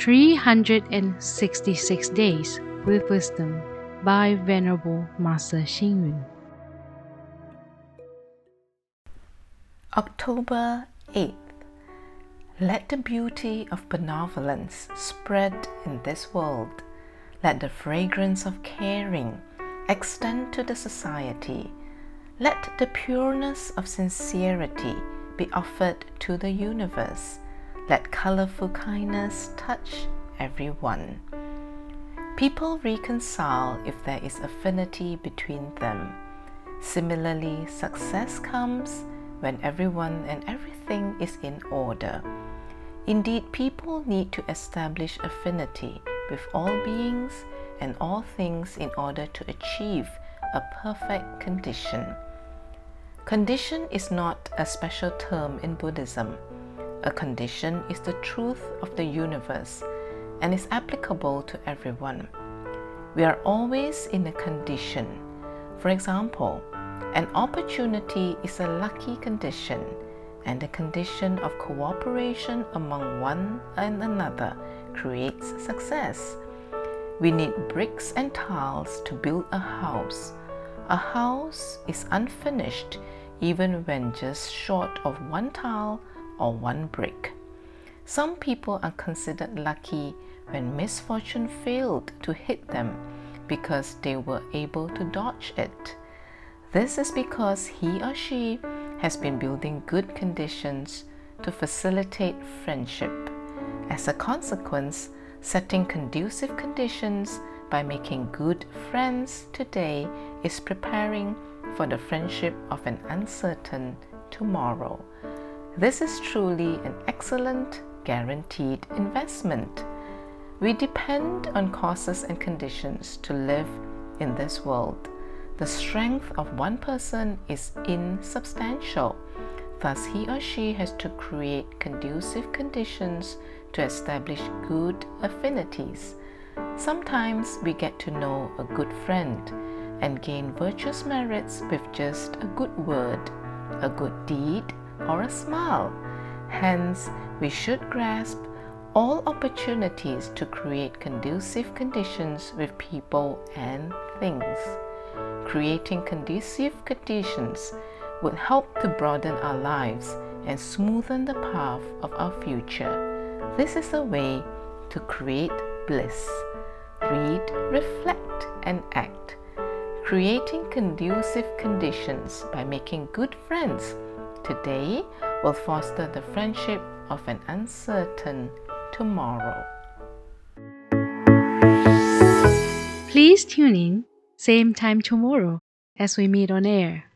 366 Days with Wisdom by Venerable Master Xing Yun. October 8th. Let the beauty of benevolence spread in this world. Let the fragrance of caring extend to the society. Let the pureness of sincerity be offered to the universe. Let colorful kindness touch everyone. People reconcile if there is affinity between them. Similarly, success comes when everyone and everything is in order. Indeed, people need to establish affinity with all beings and all things in order to achieve a perfect condition. Condition is not a special term in Buddhism. A condition is the truth of the universe and is applicable to everyone. We are always in a condition. For example, an opportunity is a lucky condition and the condition of cooperation among one and another creates success. We need bricks and tiles to build a house. A house is unfinished even when just short of one tile or one brick. Some people are considered lucky when misfortune failed to hit them because they were able to dodge it. This is because he or she has been building good conditions to facilitate friendship. As a consequence, setting conducive conditions by making good friends today is preparing for the friendship of an uncertain tomorrow. This is truly an excellent, guaranteed investment. We depend on causes and conditions to live in this world. The strength of one person is insubstantial. Thus, he or she has to create conducive conditions to establish good affinities. Sometimes we get to know a good friend and gain virtuous merits with just a good word, a good deed, or a smile. Hence, we should grasp all opportunities to create conducive conditions with people and things. Creating conducive conditions would help to broaden our lives and smoothen the path of our future. This is a way to create bliss. Read, reflect, and act. Creating conducive conditions by making good friends today will foster the friendship of an uncertain tomorrow. Please tune in, same time tomorrow as we meet on air.